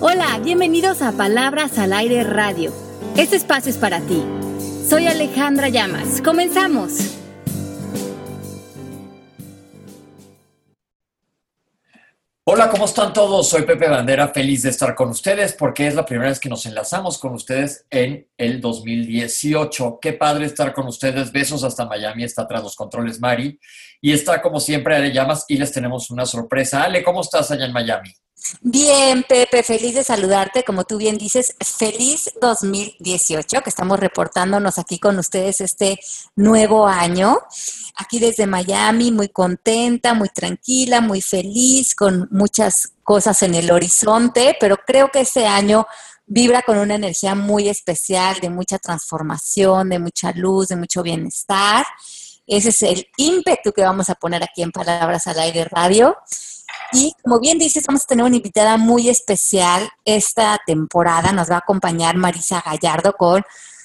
Hola, bienvenidos a Palabras al Aire Radio. Este espacio es para ti. Soy Alejandra Llamas. Comenzamos. Hola, ¿cómo están todos? Soy Pepe Bandera, feliz de estar con ustedes porque es la primera vez que nos enlazamos con ustedes en el 2018. Qué padre estar con ustedes. Besos hasta Miami, está tras los controles Mari. Y está como siempre Ale Llamas y les tenemos una sorpresa. Ale, ¿cómo estás allá en Miami? Bien, Pepe, feliz de saludarte. Como tú bien dices, feliz 2018, que estamos reportándonos aquí con ustedes este nuevo año. Aquí desde Miami, muy contenta, muy tranquila, muy feliz, con muchas cosas en el horizonte, pero creo que este año vibra con una energía muy especial, de mucha transformación, de mucha luz, de mucho bienestar. Ese es el ímpetu que vamos a poner aquí en Palabras al Aire Radio. Y como bien dices, vamos a tener una invitada muy especial esta temporada. Nos va a acompañar Marisa Gallardo con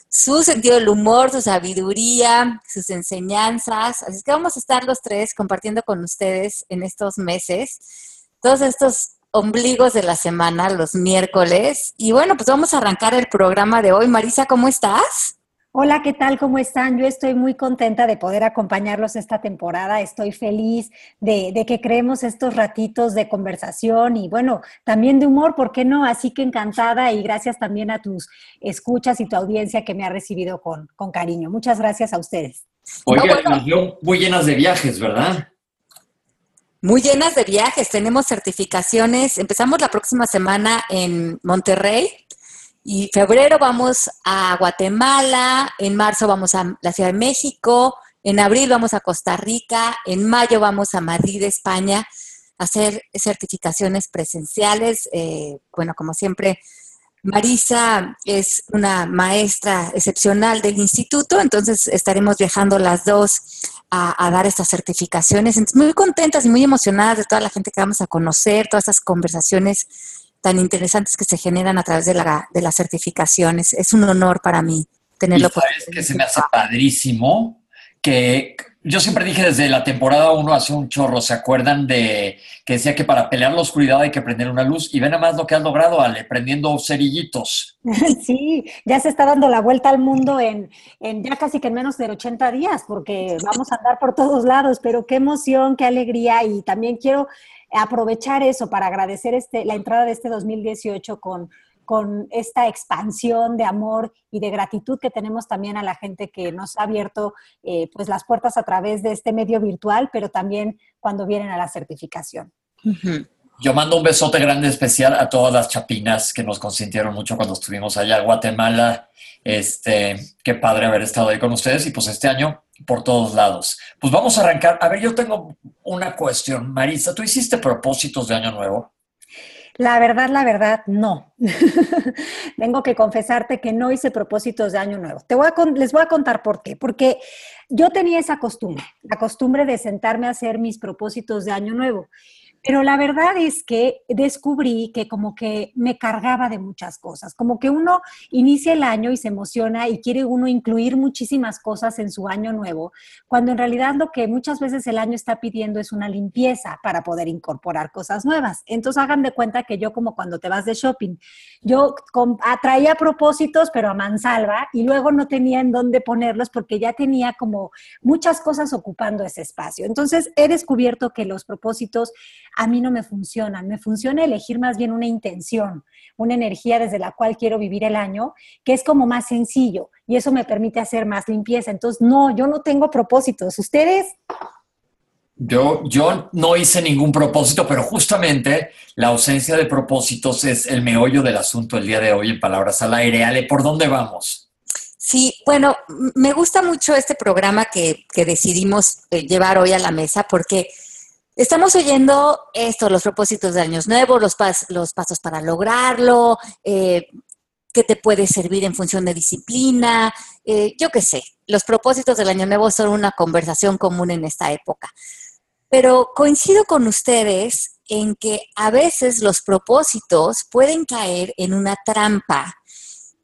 su sentido del humor, su sabiduría, sus enseñanzas. Así que vamos a estar los tres compartiendo con ustedes en estos meses todos estos ombligos de la semana, los miércoles. Y bueno, pues vamos a arrancar el programa de hoy. Marisa, ¿cómo estás? Hola, ¿qué tal? ¿Cómo están? Yo estoy muy contenta de poder acompañarlos esta temporada. Estoy feliz de, que creemos estos ratitos de conversación y bueno, también de humor, ¿por qué no? Así que encantada y gracias también a tus escuchas y tu audiencia que me ha recibido con, con cariño. Muchas gracias a ustedes. Oye, muy llenas de viajes, ¿verdad? Muy llenas de viajes. Tenemos certificaciones. Empezamos la próxima semana en Monterrey y febrero vamos a Guatemala, en marzo vamos a la Ciudad de México, en abril vamos a Costa Rica, en mayo vamos a Madrid, España, a hacer certificaciones presenciales. Eh, bueno, como siempre, Marisa es una maestra excepcional del instituto, entonces estaremos viajando las dos a, a, dar estas certificaciones. Entonces, muy contentas y muy emocionadas de toda la gente que vamos a conocer, todas estas conversaciones tan interesantes que se generan a través de, la, de las certificaciones. Es un honor para mí tenerlo. sabes que se me hace padrísimo que yo siempre dije desde la temporada 1 hace un chorro, ¿se acuerdan de que decía que para pelear la oscuridad hay que prender una luz? Y ven a más lo que has logrado, Ale, prendiendo cerillitos. Sí, ya se está dando la vuelta al mundo en, en ya casi que en menos de 80 días, porque vamos a andar por todos lados, pero qué emoción, qué alegría y también quiero aprovechar eso para agradecer este, la entrada de este 2018 con, con esta expansión de amor y de gratitud que tenemos también a la gente que nos ha abierto eh, pues las puertas a través de este medio virtual, pero también cuando vienen a la certificación. Yo mando un besote grande especial a todas las chapinas que nos consintieron mucho cuando estuvimos allá en Guatemala. Este, qué padre haber estado ahí con ustedes y pues este año por todos lados. Pues vamos a arrancar. A ver, yo tengo una cuestión. Marisa, ¿tú hiciste propósitos de año nuevo? La verdad, la verdad, no. Tengo que confesarte que no hice propósitos de año nuevo. Te voy a les voy a contar por qué. Porque yo tenía esa costumbre, la costumbre de sentarme a hacer mis propósitos de año nuevo. Pero la verdad es que descubrí que como que me cargaba de muchas cosas, como que uno inicia el año y se emociona y quiere uno incluir muchísimas cosas en su año nuevo, cuando en realidad lo que muchas veces el año está pidiendo es una limpieza para poder incorporar cosas nuevas. Entonces hagan de cuenta que yo como cuando te vas de shopping, yo atraía propósitos pero a mansalva y luego no tenía en dónde ponerlos porque ya tenía como muchas cosas ocupando ese espacio. Entonces he descubierto que los propósitos a mí no me funcionan. Me funciona elegir más bien una intención, una energía desde la cual quiero vivir el año, que es como más sencillo y eso me permite hacer más limpieza. Entonces, no, yo no tengo propósitos. ¿Ustedes? Yo, yo no hice ningún propósito, pero justamente la ausencia de propósitos es el meollo del asunto el día de hoy en Palabras al Aire. Ale, ¿por dónde vamos? Sí, bueno, me gusta mucho este programa que, que decidimos eh, llevar hoy a la mesa porque Estamos oyendo esto, los propósitos de años nuevos, los, los pasos para lograrlo, eh, qué te puede servir en función de disciplina, eh, yo qué sé. Los propósitos del año nuevo son una conversación común en esta época. Pero coincido con ustedes en que a veces los propósitos pueden caer en una trampa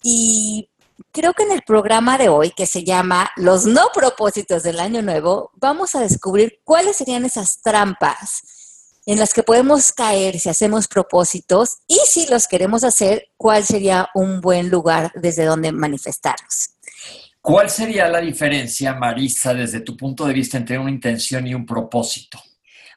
y creo que en el programa de hoy, que se llama Los no propósitos del año nuevo, vamos a descubrir cuáles serían esas trampas en las que podemos caer si hacemos propósitos y si los queremos hacer, cuál sería un buen lugar desde donde manifestarlos. ¿Cuál sería la diferencia, Marisa, desde tu punto de vista entre una intención y un propósito?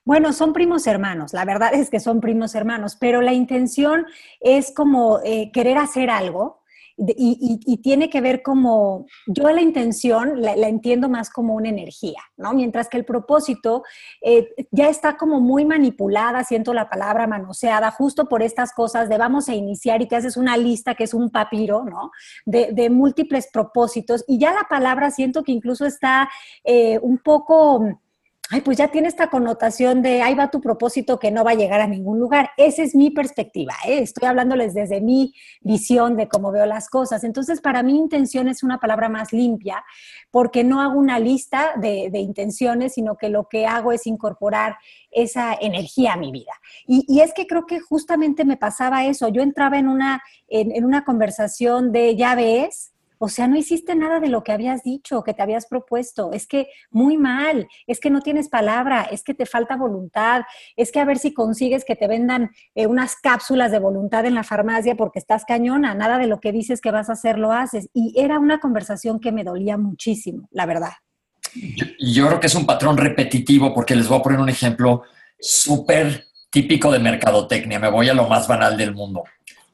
Bueno, son primos hermanos, la verdad es que son primos hermanos, pero la intención es como eh, querer hacer algo, y, tiene que ver como, yo la intención la, entiendo más como una energía, ¿no? Mientras que el propósito eh, ya está como muy manipulada, siento la palabra manoseada, justo por estas cosas de vamos a iniciar y te haces una lista que es un papiro, ¿no? De, múltiples propósitos y ya la palabra siento que incluso está eh, un poco ay, pues ya tiene esta connotación de ahí va tu propósito que no va a llegar a ningún lugar. Esa es mi perspectiva, ¿eh? estoy hablándoles desde mi visión de cómo veo las cosas. Entonces, para mí intención es una palabra más limpia porque no hago una lista de, intenciones, sino que lo que hago es incorporar esa energía a mi vida. Y, es que creo que justamente me pasaba eso. Yo entraba en una, en una conversación de, ya ves, o sea, no hiciste nada de lo que habías dicho, que te habías propuesto. Es que muy mal, es que no tienes palabra, es que te falta voluntad, es que a ver si consigues que te vendan eh, unas cápsulas de voluntad en la farmacia porque estás cañona, nada de lo que dices que vas a hacer lo haces. Y era una conversación que me dolía muchísimo, la verdad. Yo, yo creo que es un patrón repetitivo porque les voy a poner un ejemplo súper típico de mercadotecnia. Me voy a lo más banal del mundo.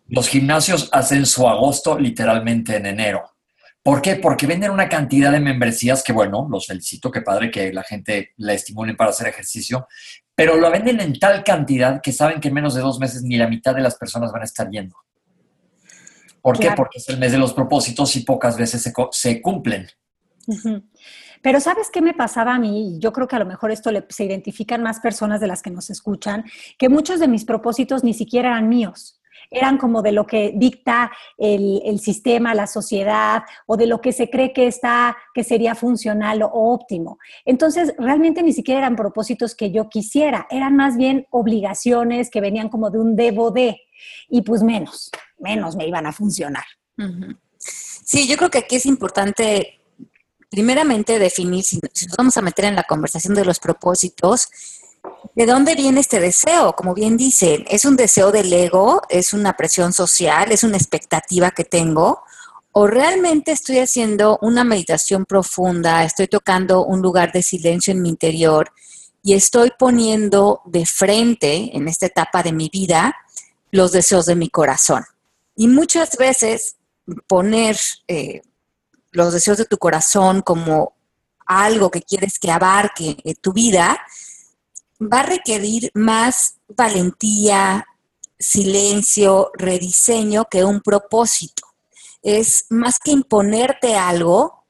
Los gimnasios hacen su agosto literalmente en enero. ¿Por qué? Porque venden una cantidad de membresías que, bueno, los felicito, qué padre que la gente la estimulen para hacer ejercicio, pero lo venden en tal cantidad que saben que en menos de dos meses ni la mitad de las personas van a estar yendo. ¿Por qué? Porque es el mes de los propósitos y pocas veces se, cumplen. Pero ¿sabes qué me pasaba a mí? Yo creo que a lo mejor esto se identifican más personas de las que nos escuchan, que muchos de mis propósitos ni siquiera eran míos eran como de lo que dicta el, sistema, la sociedad, o de lo que se cree que está, que sería funcional o óptimo. Entonces, realmente ni siquiera eran propósitos que yo quisiera, eran más bien obligaciones que venían como de un debo de, y pues menos, menos me iban a funcionar. Sí, yo creo que aquí es importante, primeramente, definir, si nos vamos a meter en la conversación de los propósitos, ¿De dónde viene este deseo? Como bien dicen, ¿es un deseo del ego? ¿Es una presión social? ¿Es una expectativa que tengo? ¿O realmente estoy haciendo una meditación profunda? ¿Estoy tocando un lugar de silencio en mi interior? Y estoy poniendo de frente en esta etapa de mi vida los deseos de mi corazón. Y muchas veces poner eh, los deseos de tu corazón como algo que quieres que abarque tu vida, va a requerir más valentía, silencio, rediseño que un propósito. Es más que imponerte algo,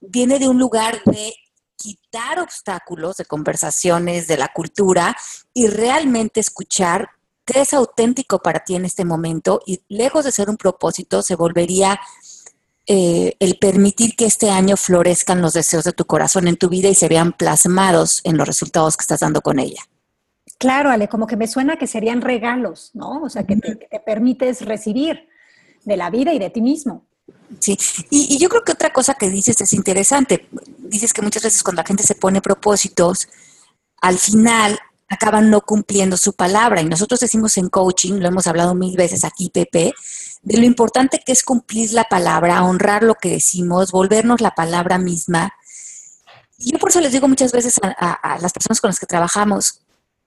viene de un lugar de quitar obstáculos de conversaciones, de la cultura y realmente escuchar qué es auténtico para ti en este momento y lejos de ser un propósito se volvería eh, el permitir que este año florezcan los deseos de tu corazón en tu vida y se vean plasmados en los resultados que estás dando con ella. Claro, Ale, como que me suena que serían regalos, ¿no? O sea, que te, permites recibir de la vida y de ti mismo. Sí, y, yo creo que otra cosa que dices es interesante. Dices que muchas veces cuando la gente se pone propósitos, al final acaban no cumpliendo su palabra. Y nosotros decimos en coaching, lo hemos hablado mil veces aquí, Pepe, de lo importante que es cumplir la palabra, honrar lo que decimos, volvernos la palabra misma. Y yo por eso les digo muchas veces a, las personas con las que trabajamos,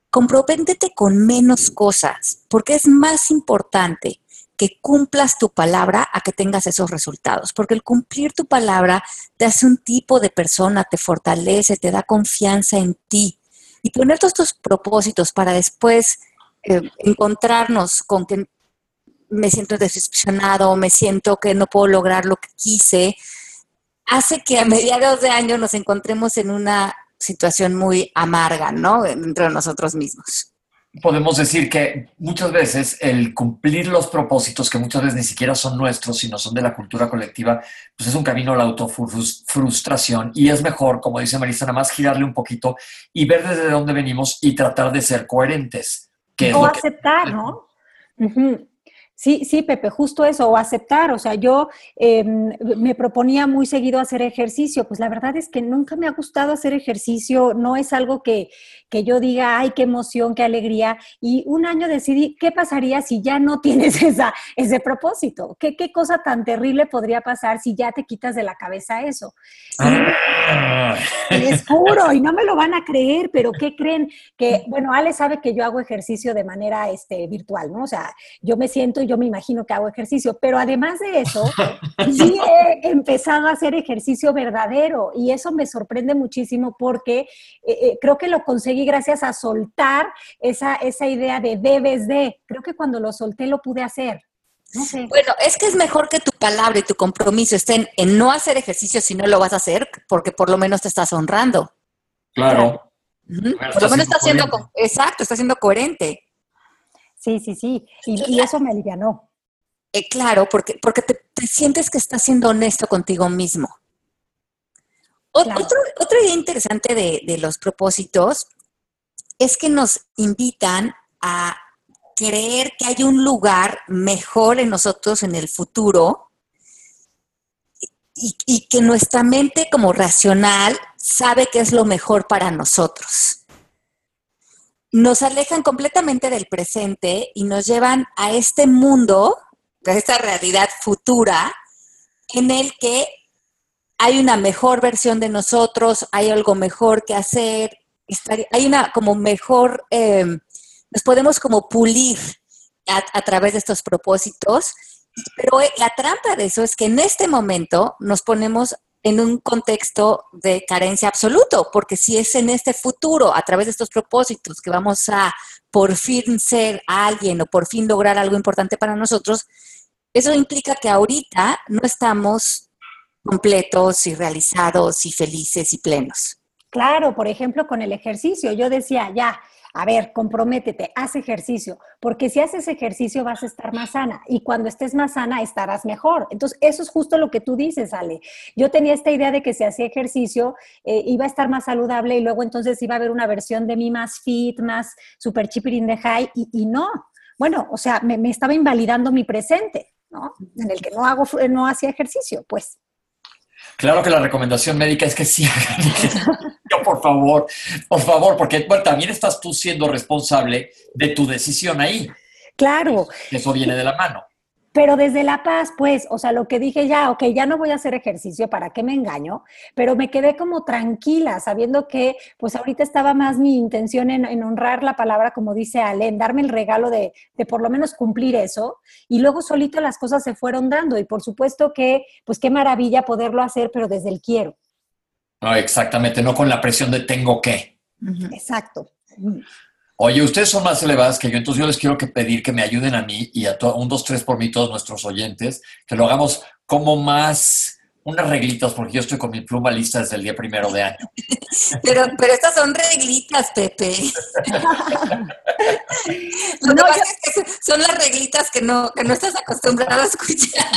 comprométete con menos cosas, porque es más importante que cumplas tu palabra a que tengas esos resultados, porque el cumplir tu palabra te hace un tipo de persona, te fortalece, te da confianza en ti. Y poner todos tus propósitos para después eh, encontrarnos con que me siento decepcionado, me siento que no puedo lograr lo que quise, hace que a mediados de año nos encontremos en una situación muy amarga, ¿no? Dentro de nosotros mismos. Podemos decir que muchas veces el cumplir los propósitos, que muchas veces ni siquiera son nuestros, sino son de la cultura colectiva, pues es un camino a la autofrustración y es mejor, como dice Marisa, nada más girarle un poquito y ver desde dónde venimos y tratar de ser coherentes. Que o aceptar, ¿no? Sí, sí, Pepe, justo eso, o aceptar. O sea, yo em, me proponía muy seguido hacer ejercicio. Pues la verdad es que nunca me ha gustado hacer ejercicio. No es algo que, que yo diga, ay, qué emoción, qué alegría. Y un año decidí, ¿qué pasaría si ya no tienes esa, ese propósito? ¿Qué, ¿Qué cosa tan terrible podría pasar si ya te quitas de la cabeza eso? Ah. Les juro, y no me lo van a creer, pero ¿qué creen? Que, bueno, Ale sabe que yo hago ejercicio de manera este, virtual, ¿no? O sea, yo me siento yo me imagino que hago ejercicio, pero además de eso, sí he empezado a hacer ejercicio verdadero y eso me sorprende muchísimo porque eh, eh, creo que lo conseguí gracias a soltar esa, esa idea de debes de. Creo que cuando lo solté lo pude hacer. Bueno, es que es mejor que tu palabra y tu compromiso estén en no hacer ejercicio si no lo vas a hacer, porque por lo menos te estás honrando. Claro. Por lo menos está siendo, exacto, está siendo coherente. Sí, sí, sí. Y, eso me alivianó. Eh, claro, porque, porque te, sientes que estás siendo honesto contigo mismo. Otro, otra idea interesante de, de los propósitos es que nos invitan a creer que hay un lugar mejor en nosotros en el futuro y, que nuestra mente como racional sabe que es lo mejor para nosotros. Nos alejan completamente del presente y nos llevan a este mundo, a esta realidad futura, en el que hay una mejor versión de nosotros, hay algo mejor que hacer, hay una como mejor eh, nos podemos como pulir a, través de estos propósitos, pero eh, la trampa de eso es que en este momento nos ponemos en un contexto de carencia absoluto, porque si es en este futuro, a través de estos propósitos, que vamos a por fin ser alguien o por fin lograr algo importante para nosotros, eso implica que ahorita no estamos completos y realizados y felices y plenos. Claro, por ejemplo, con el ejercicio, yo decía, ya, a ver, comprométete, haz ejercicio, porque si haces ejercicio vas a estar más sana y cuando estés más sana estarás mejor. Entonces, eso es justo lo que tú dices, Ale. Yo tenía esta idea de que si hacía ejercicio eh, iba a estar más saludable y luego entonces iba a haber una versión de mí más fit, más super chipper in the high y, no. Bueno, o sea, me, me, estaba invalidando mi presente, ¿no? En el que no hago, no hacía ejercicio, pues. Claro que la recomendación médica es que sí Yo, por favor, por favor, porque también estás tú siendo responsable de tu decisión ahí. Claro. Eso viene de la mano. Pero desde La Paz, pues, o sea, lo que dije ya, ok, ya no voy a hacer ejercicio, ¿para qué me engaño? Pero me quedé como tranquila, sabiendo que, pues, ahorita estaba más mi intención en, honrar la palabra, como dice Ale, en darme el regalo de, de, por lo menos cumplir eso. Y luego solito las cosas se fueron dando. Y por supuesto que, pues, qué maravilla poderlo hacer, pero desde el quiero. No, exactamente, no con la presión de tengo que. Exacto. Oye, ustedes son más elevadas que yo, entonces yo les quiero que pedir que me ayuden a mí y a un, dos, tres por mí, todos nuestros oyentes, que lo hagamos como más unas reglitas, porque yo estoy con mi pluma lista desde el día primero de año. Pero, pero estas son reglitas, Pepe. son las reglitas que no, que no estás acostumbrado a escuchar.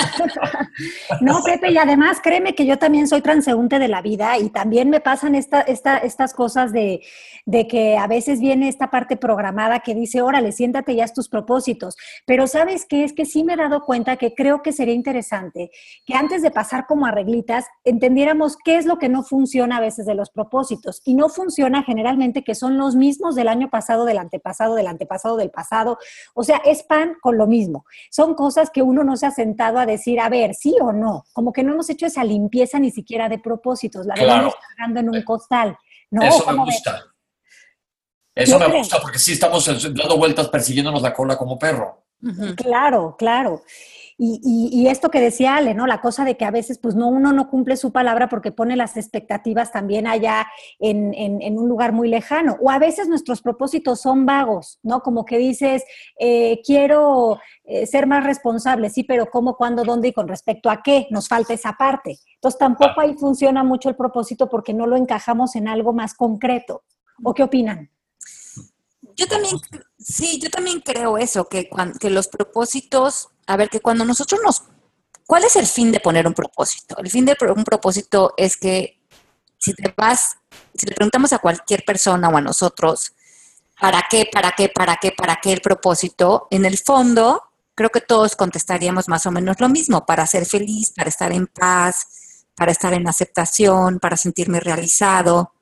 No, Pepe, y además créeme que yo también soy transeúnte de la vida y también me pasan esta, esta, estas cosas de, de que a veces viene esta parte programada que dice, órale, siéntate ya tus propósitos. Pero ¿sabes qué? Es que sí me he dado cuenta que creo que sería interesante que antes de pasar como a reglitas, entendiéramos qué es lo que no funciona a veces de los propósitos. Y no funciona generalmente que son los mismos del año pasado, del antepasado, del antepasado, del pasado. O sea, es pan con lo mismo. Son cosas que uno no se ha sentado a decir, a ver, sí o no. Como que no hemos hecho esa limpieza ni siquiera de propósitos. La claro. venimos cargando en un costal. No, Eso me gusta. Eso me gusta porque sí estamos dando vueltas persiguiéndonos la cola como perro. Claro, claro. Y, esto que decía Ale, ¿no? La cosa de que a veces, pues no, uno no cumple su palabra porque pone las expectativas también allá en, un lugar muy lejano. O a veces nuestros propósitos son vagos, ¿no? Como que dices, eh, quiero eh, ser más responsable, sí, pero ¿cómo, cuándo, dónde y con respecto a qué? Nos falta esa parte. Entonces tampoco ahí funciona mucho el propósito porque no lo encajamos en algo más concreto. ¿O qué opinan? Yo también, sí, yo también creo eso, que, que los propósitos, a ver, que cuando nosotros nos... ¿Cuál es el fin de poner un propósito? El fin de un propósito es que si te vas, si le preguntamos a cualquier persona o a nosotros, ¿para qué, para qué, para qué, para qué el propósito? En el fondo creo que todos contestaríamos más o menos lo mismo, para ser feliz, para estar en paz, para estar en aceptación, para sentirme realizado.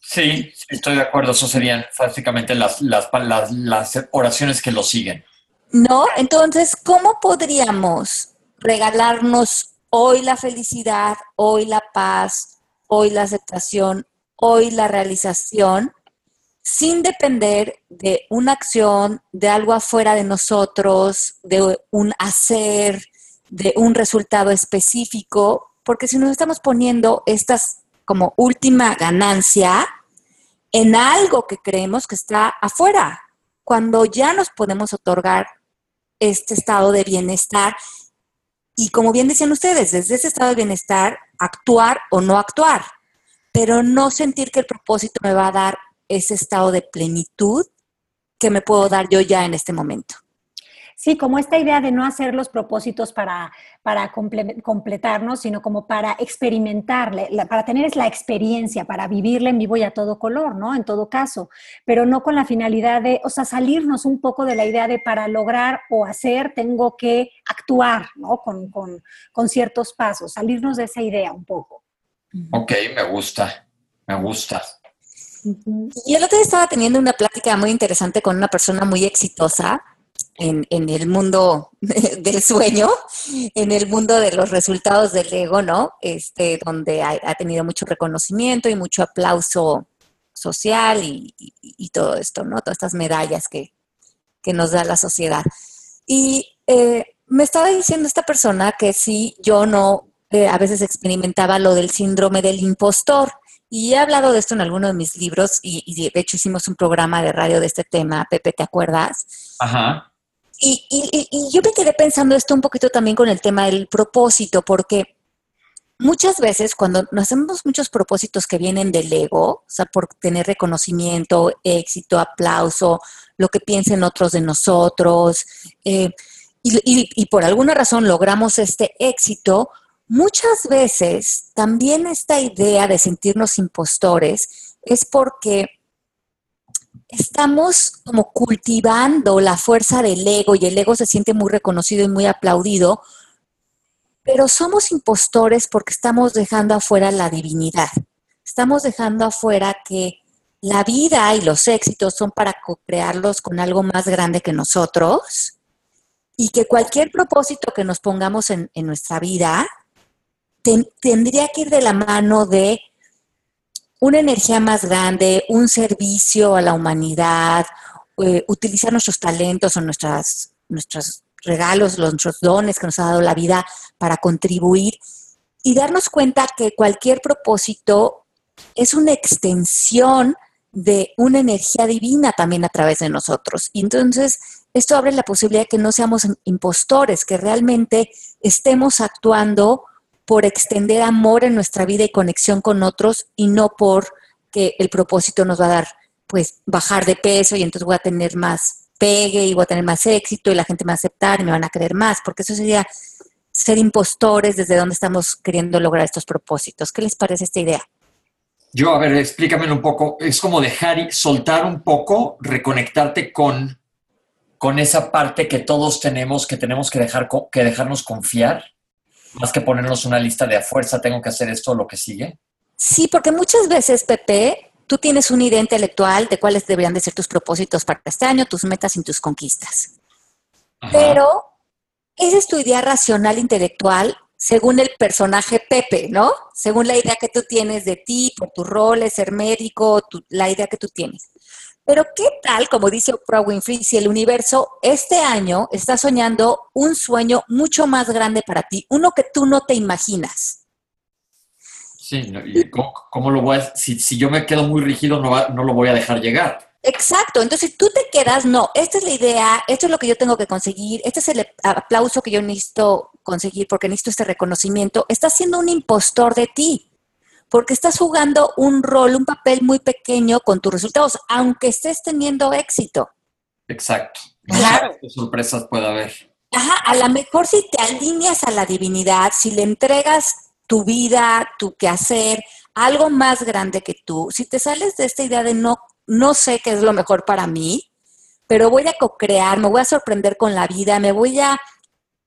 Sí, estoy de acuerdo. Eso serían básicamente las, las, las, oraciones que lo siguen. No, entonces, ¿cómo podríamos regalarnos hoy la felicidad, hoy la paz, hoy la aceptación, hoy la realización, sin depender de una acción, de algo afuera de nosotros, de un hacer, de un resultado específico, porque si nos estamos poniendo estas como última ganancia en algo que creemos que está afuera, cuando ya nos podemos otorgar este estado de bienestar y como bien decían ustedes, desde ese estado de bienestar, actuar o no actuar, pero no sentir que el propósito me va a dar ese estado de plenitud que me puedo dar yo ya en este momento. Sí, como esta idea de no hacer los propósitos para, para completarnos, sino como para experimentarle, para tener la experiencia, para vivirla en vivo y a todo color, ¿no? En todo caso, pero no con la finalidad de, o sea, salirnos un poco de la idea de para lograr o hacer tengo que actuar, ¿no? Con, con ciertos pasos, salirnos de esa idea un poco. Ok, me gusta, me gusta. Y el otro día estaba teniendo una plática muy interesante con una persona muy exitosa en, el mundo del sueño, en el mundo de los resultados del ego, ¿no? Este, donde ha, tenido mucho reconocimiento y mucho aplauso social y, todo esto, ¿no? Todas estas medallas que, nos da la sociedad. Y eh, me estaba diciendo esta persona que sí, yo no, eh, a veces experimentaba lo del síndrome del impostor. Y he hablado de esto en alguno de mis libros y, de hecho hicimos un programa de radio de este tema, Pepe, ¿te acuerdas? Ajá. Y, yo me quedé pensando esto un poquito también con el tema del propósito, porque muchas veces cuando nos hacemos muchos propósitos que vienen del ego, o sea, por tener reconocimiento, éxito, aplauso, lo que piensen otros de nosotros, eh, y, por alguna razón logramos este éxito, muchas veces también esta idea de sentirnos impostores es porque estamos como cultivando la fuerza del ego y el ego se siente muy reconocido y muy aplaudido, pero somos impostores porque estamos dejando afuera la divinidad. Estamos dejando afuera que la vida y los éxitos son para crearlos con algo más grande que nosotros y que cualquier propósito que nos pongamos en, nuestra vida tendría que ir de la mano de una energía más grande, un servicio a la humanidad, eh, utilizar nuestros talentos o nuestras, nuestros regalos, los, nuestros dones que nos ha dado la vida para contribuir y darnos cuenta que cualquier propósito es una extensión de una energía divina también a través de nosotros. Y entonces esto abre la posibilidad de que no seamos impostores, que realmente estemos actuando por extender amor en nuestra vida y conexión con otros y no por que el propósito nos va a dar, pues, bajar de peso y entonces voy a tener más pegue y voy a tener más éxito y la gente me va a aceptar y me van a creer más, porque eso sería ser impostores desde donde estamos queriendo lograr estos propósitos. ¿Qué les parece esta idea? Yo, a ver, explícamelo un poco. Es como dejar y soltar un poco, reconectarte con, con esa parte que todos tenemos, que tenemos que, dejar, que dejarnos confiar más que ponernos una lista de a fuerza, tengo que hacer esto o lo que sigue? Sí, porque muchas veces, Pepe, tú tienes una idea intelectual de cuáles deberían de ser tus propósitos para este año, tus metas y tus conquistas. Pero esa es tu idea racional intelectual según el personaje Pepe, ¿no? Según la idea que tú tienes de ti, por tus roles, ser médico, la idea que tú tienes. Pero ¿qué tal, como dice Oprah Winfrey, si el universo este año está soñando un sueño mucho más grande para ti, uno que tú no te imaginas? Sí, ¿y cómo, lo voy a, si, si, yo me quedo muy rígido, no, no lo voy a dejar llegar. Exacto, entonces tú te quedas, no, esta es la idea, esto es lo que yo tengo que conseguir, este es el aplauso que yo necesito conseguir porque necesito este reconocimiento, estás siendo un impostor de ti porque estás jugando un rol, un papel muy pequeño con tus resultados, aunque estés teniendo éxito. Exacto. Claro. ¿Qué sorpresas puede haber? Ajá, a lo mejor si te alineas a la divinidad, si le entregas tu vida, tu quehacer, algo más grande que tú, si te sales de esta idea de no, no sé qué es lo mejor para mí, pero voy a co-crear, me voy a sorprender con la vida, me voy a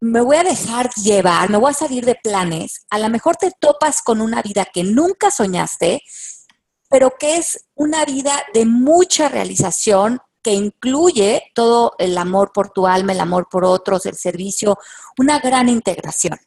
me voy a dejar llevar, me voy a salir de planes, a lo mejor te topas con una vida que nunca soñaste, pero que es una vida de mucha realización que incluye todo el amor por tu alma, el amor por otros, el servicio, una gran integración.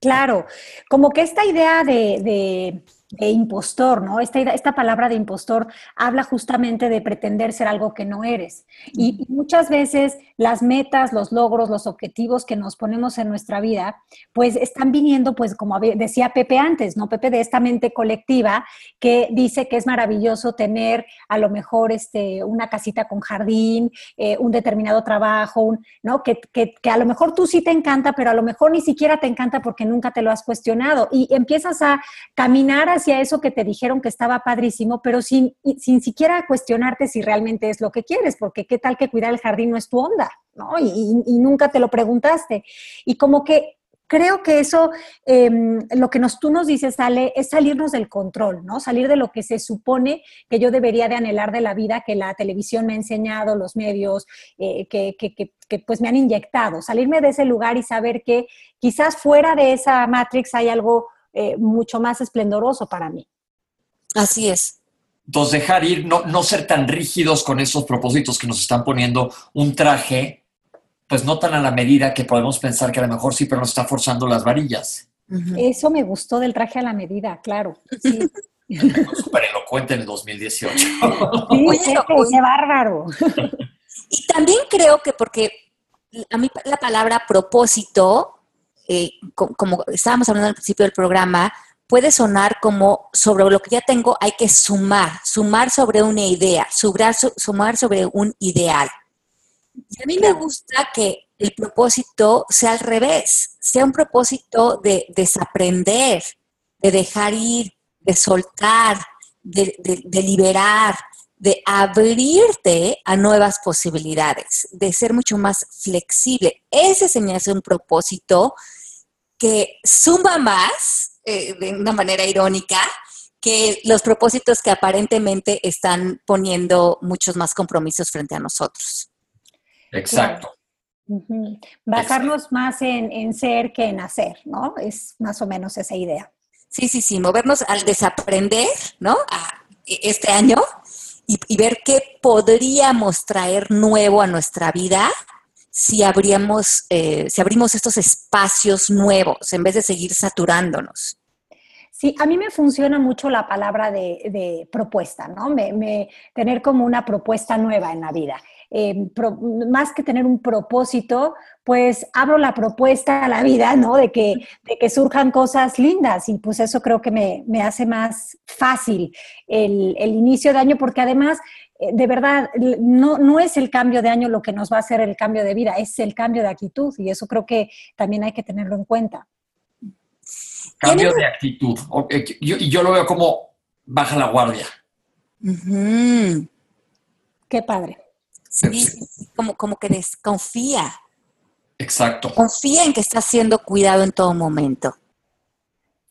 Claro, como que esta idea de, de impostor, ¿no? Esta, esta palabra de impostor habla justamente de pretender ser algo que no eres. Y, muchas veces las metas, los logros, los objetivos que nos ponemos en nuestra vida, pues están viniendo, pues como decía Pepe antes, ¿no? Pepe de esta mente colectiva que dice que es maravilloso tener a lo mejor este, una casita con jardín, eh, un determinado trabajo, ¿no? Que, que, que a lo mejor tú sí te encanta, pero a lo mejor ni siquiera te encanta porque nunca te lo has cuestionado. Y empiezas a caminar a hacia eso que te dijeron que estaba padrísimo, pero sin, sin siquiera cuestionarte si realmente es lo que quieres, porque qué tal que cuidar el jardín no es tu onda, ¿no? Y, nunca te lo preguntaste. Y como que creo que eso, em, lo que nos, tú nos dices, Ale, es salirnos del control, ¿no? Salir de lo que se supone que yo debería de anhelar de la vida, que la televisión me ha enseñado, los medios, eh, que, que, que, pues me han inyectado. Salirme de ese lugar y saber que quizás fuera de esa matrix hay algo eh, mucho más esplendoroso para mí. Así es. Entonces, dejar ir, no, no ser tan rígidos con esos propósitos que nos están poniendo un traje, pues no tan a la medida que podemos pensar que a lo mejor sí, pero nos está forzando las varillas. Eso me gustó del traje a la medida, claro. Sí. Súper elocuente en el 2018. Sí, qué, bárbaro. Y también creo que porque a mí la palabra propósito eh, como estábamos hablando al principio del programa, puede sonar como sobre lo que ya tengo hay que sumar, sumar sobre una idea, sumar sobre un ideal. Y a mí me gusta que el propósito sea al revés, sea un propósito de desaprender, de dejar ir, de soltar, de, de liberar, de abrirte a nuevas posibilidades, de ser mucho más flexible. Ese se me hace un propósito que suma más, eh, de una manera irónica, que los propósitos que aparentemente están poniendo muchos más compromisos frente a nosotros. Exacto. Basarnos más en, ser que en hacer, ¿no? Es más o menos esa idea. Sí, sí, sí, movernos al desaprender, ¿no? este año y, y ver qué podríamos traer nuevo a nuestra vida si, abríamos, eh, si abrimos estos espacios nuevos en vez de seguir saturándonos. Sí, a mí me funciona mucho la palabra de, propuesta, ¿no? Me, tener como una propuesta nueva en la vida. Eh, más que tener un propósito, pues abro la propuesta a la vida, ¿no? De que, de que surjan cosas lindas y pues eso creo que me, hace más fácil el, el, inicio de año porque además de verdad, no, no es el cambio de año lo que nos va a hacer el cambio de vida, es el cambio de actitud y eso creo que también hay que tenerlo en cuenta. Cambio de actitud. Y yo, lo veo como baja la guardia. Qué padre. Sí, como, como que desconfía. Exacto. Confía en que está siendo cuidado en todo momento.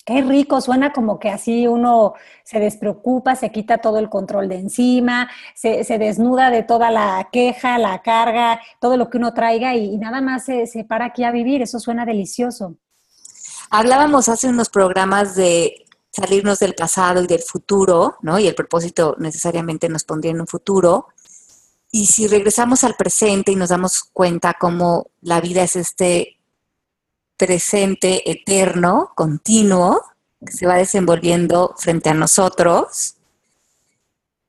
Qué rico, suena como que así uno se despreocupa, se quita todo el control de encima, se, desnuda de toda la queja, la carga, todo lo que uno traiga y, nada más se, se, para aquí a vivir. Eso suena delicioso. Hablábamos hace unos programas de salirnos del pasado y del futuro, ¿no? Y el propósito necesariamente nos pondría en un futuro. Y si regresamos al presente y nos damos cuenta cómo la vida es este presente, eterno, continuo, que se va desenvolviendo frente a nosotros,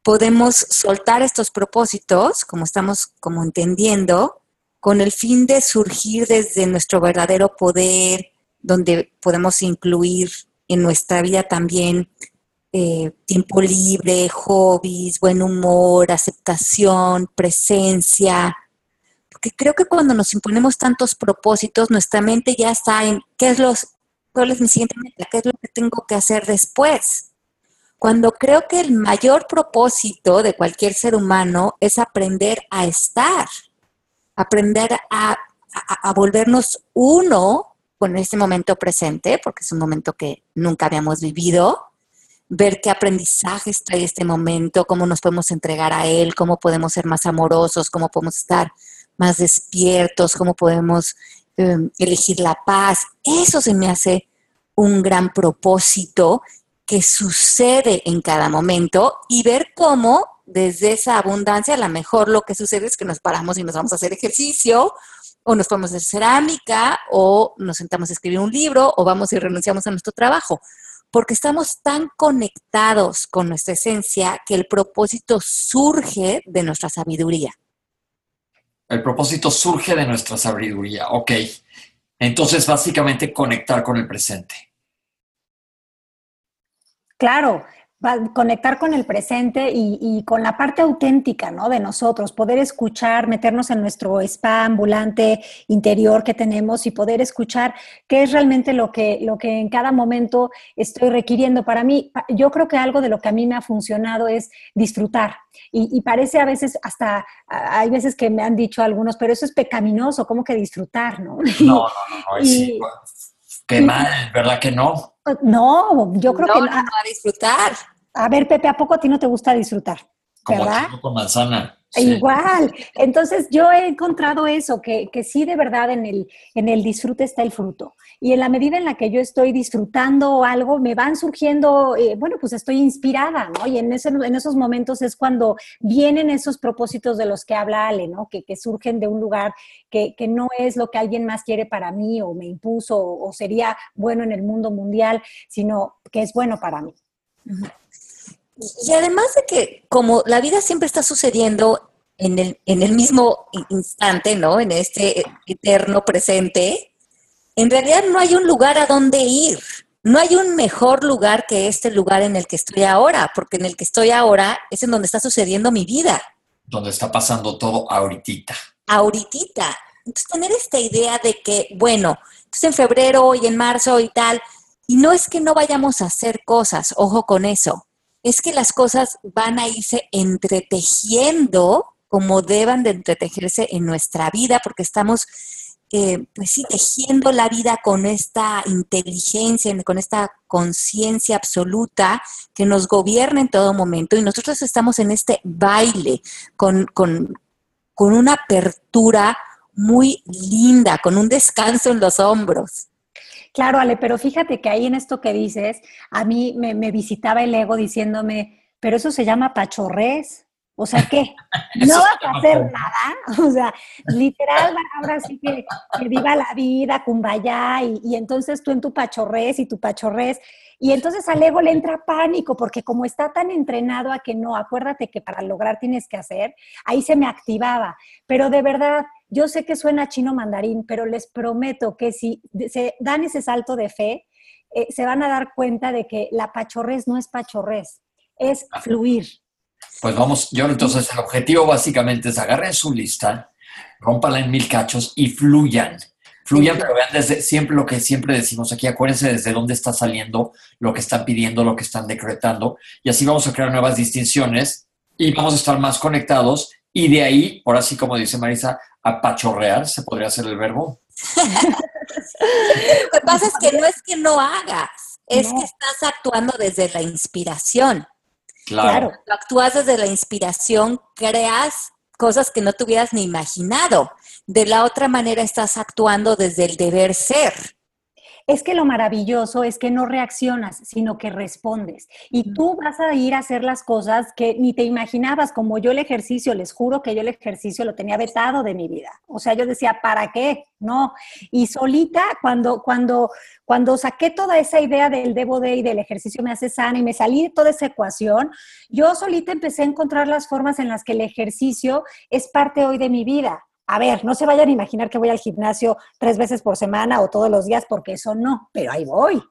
podemos soltar estos propósitos, como estamos como entendiendo, con el fin de surgir desde nuestro verdadero poder, donde podemos incluir en nuestra vida también eh, tiempo libre, hobbies, buen humor, aceptación, presencia, porque creo que cuando nos imponemos tantos propósitos, nuestra mente ya está en qué es, los, cuál es mi siguiente qué es lo que tengo que hacer después. Cuando creo que el mayor propósito de cualquier ser humano es aprender a estar, aprender a, a volvernos uno con este momento presente, porque es un momento que nunca habíamos vivido, ver qué aprendizajes trae este momento, cómo nos podemos entregar a él, cómo podemos ser más amorosos, cómo podemos estar más despiertos, cómo podemos em, elegir la paz. Eso se me hace un gran propósito que sucede en cada momento y ver cómo desde esa abundancia a lo mejor lo que sucede es que nos paramos y nos vamos a hacer ejercicio o nos ponemos a hacer cerámica o nos sentamos a escribir un libro o vamos y renunciamos a nuestro trabajo porque estamos tan conectados con nuestra esencia que el propósito surge de nuestra sabiduría. El propósito surge de nuestra sabiduría, ok. Entonces, básicamente, conectar con el presente. Claro, conectar con el presente y, con la parte auténtica, ¿no? De nosotros, poder escuchar, meternos en nuestro spa ambulante interior que tenemos y poder escuchar qué es realmente lo que, lo que en cada momento estoy requiriendo. Para mí, yo creo que algo de lo que a mí me ha funcionado es disfrutar. Y, parece a veces hasta, hay veces que me han dicho algunos, pero eso es pecaminoso, ¿cómo que disfrutar, no? No, no, no, no, Qué mal, ¿verdad que no? No, yo creo que... No, a disfrutar. A ver, Pepe, ¿a poco a ti no te gusta disfrutar? Como ¿verdad? con manzana. Igual. Entonces yo he encontrado eso, que, que, sí de verdad en el, en el disfrute está el fruto. Y en la medida en la que yo estoy disfrutando algo, me van surgiendo, eh, bueno, pues estoy inspirada, ¿no? Y en, ese, en esos momentos es cuando vienen esos propósitos de los que habla Ale, ¿no? Que, que surgen de un lugar que, que, no es lo que alguien más quiere para mí o me impuso o, sería bueno en el mundo mundial, sino que es bueno para mí. Y además de que como la vida siempre está sucediendo en el, en el mismo instante, ¿no? En este eterno presente, en realidad no hay un lugar a donde ir. No hay un mejor lugar que este lugar en el que estoy ahora, porque en el que estoy ahora es en donde está sucediendo mi vida. Donde está pasando todo ahorita. Ahorita. Entonces, tener esta idea de que, bueno, entonces en febrero y en marzo y tal, y no es que no vayamos a hacer cosas, ojo con eso, es que las cosas van a irse entretejiendo como deban de entretejerse en nuestra vida, porque estamos, eh, pues sí, tejiendo la vida con esta inteligencia, con esta conciencia absoluta que nos gobierna en todo momento. Y nosotros estamos en este baile con, con, con una apertura muy linda, con un descanso en los hombros. Claro, Ale, pero fíjate que ahí en esto que dices, a mí me, visitaba el ego diciéndome, pero eso se llama pachorrés. O sea, ¿qué? ¿No vas a hacer nada? O sea, literal, ahora sí que, que viva la vida, cumbaya, y, y, entonces tú en tu pachorrés y tu pachorrés. Y entonces al ego le entra pánico, porque como está tan entrenado a que no, acuérdate que para lograr tienes que hacer, ahí se me activaba. Pero de verdad, yo sé que suena chino mandarín, pero les prometo que si se dan ese salto de fe, eh, se van a dar cuenta de que la pachorrés no es pachorrés, es fluir. Pues vamos, yo entonces el objetivo básicamente es agarren su lista, rómpala en mil cachos y fluyan. Fluyan, pero vean desde siempre lo que siempre decimos aquí, acuérdense desde dónde está saliendo lo que están pidiendo, lo que están decretando, y así vamos a crear nuevas distinciones y vamos a estar más conectados y de ahí, por así como dice Marisa, apachorrear, ¿se podría hacer el verbo? Lo que pasa es que no es que no hagas, es que estás actuando desde la inspiración. Claro. claro. actúas desde la inspiración, creas cosas que no te hubieras ni imaginado. De la otra manera estás actuando desde el deber ser. Es que lo maravilloso es que no reaccionas, sino que respondes. Y tú vas a ir a hacer las cosas que ni te imaginabas, como yo el ejercicio, les juro que yo el ejercicio lo tenía vetado de mi vida. O sea, yo decía, ¿para qué? No. Y solita, cuando, cuando, cuando saqué toda esa idea del debo de y del ejercicio me hace sana y me salí de toda esa ecuación, yo solita empecé a encontrar las formas en las que el ejercicio es parte hoy de mi vida a ver, no se vayan a imaginar que voy al gimnasio tres veces por semana o todos los días, porque eso no, pero ahí voy.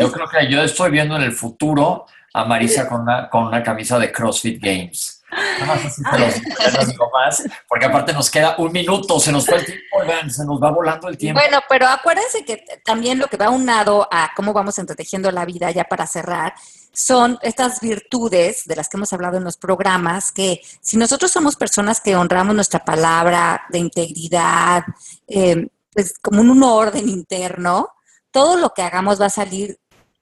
Yo creo que yo estoy viendo en el futuro a Marisa con una, con una camisa de CrossFit Games. Más, porque aparte nos queda un minuto, se nos fue el tiempo, se nos va volando el tiempo. Bueno, pero acuérdense que también lo que va unado a cómo vamos entretejiendo la vida, ya para cerrar, son estas virtudes de las que hemos hablado en los programas, que si nosotros somos personas que honramos nuestra palabra de integridad, eh, pues como un orden interno, todo lo que hagamos va a salir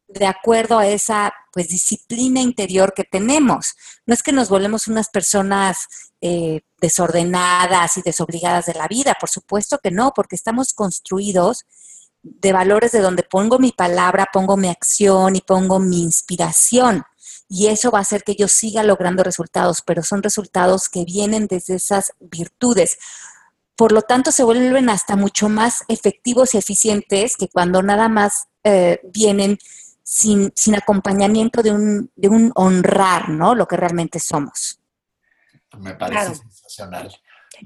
de acuerdo a esa pues disciplina interior que tenemos. No es que nos volvemos unas personas eh, desordenadas y desobligadas de la vida, por supuesto que no, porque estamos construidos de valores de donde pongo mi palabra, pongo mi acción y pongo mi inspiración. Y eso va a hacer que yo siga logrando resultados, pero son resultados que vienen desde esas virtudes. Por lo tanto, se vuelven hasta mucho más efectivos y eficientes que cuando nada más eh, vienen sin, sin acompañamiento de un, de un honrar, ¿no? Lo que realmente somos. Me parece sensacional.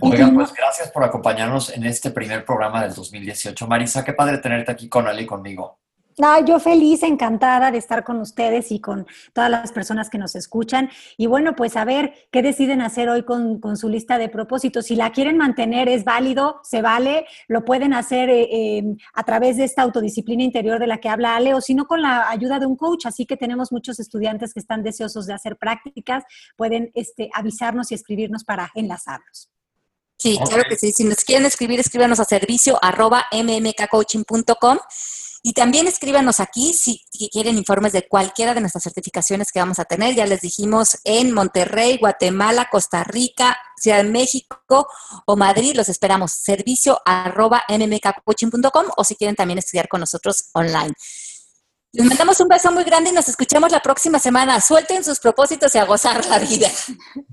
Oigan, pues gracias por acompañarnos en este primer programa del 2018. Marisa, qué padre tenerte aquí con Ali y conmigo. Ah, yo feliz, encantada de estar con ustedes y con todas las personas que nos escuchan. Y bueno, pues a ver qué deciden hacer hoy con, su lista de propósitos. Si la quieren mantener, es válido, se vale, lo pueden hacer eh, em, a través de esta autodisciplina interior de la que habla Ale, o si no, con la ayuda de un coach. Así que tenemos muchos estudiantes que están deseosos de hacer prácticas, pueden este, avisarnos y escribirnos para enlazarlos. Sí, claro que sí. Si nos quieren escribir, escríbanos a servicio arroba mmkcoaching.com y también escríbanos aquí si quieren informes de cualquiera de nuestras certificaciones que vamos a tener. Ya les dijimos en Monterrey, Guatemala, Costa Rica, Ciudad de México o Madrid. Los esperamos. Servicio arroba mmkcoaching.com o si quieren también estudiar con nosotros online. Les mandamos un beso muy grande y nos escuchamos la próxima semana. Suelten sus propósitos y a gozar la vida.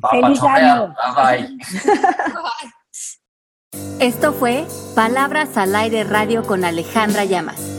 ¡Feliz año! bye. Esto fue Palabras al Aire Radio con Alejandra Llamas.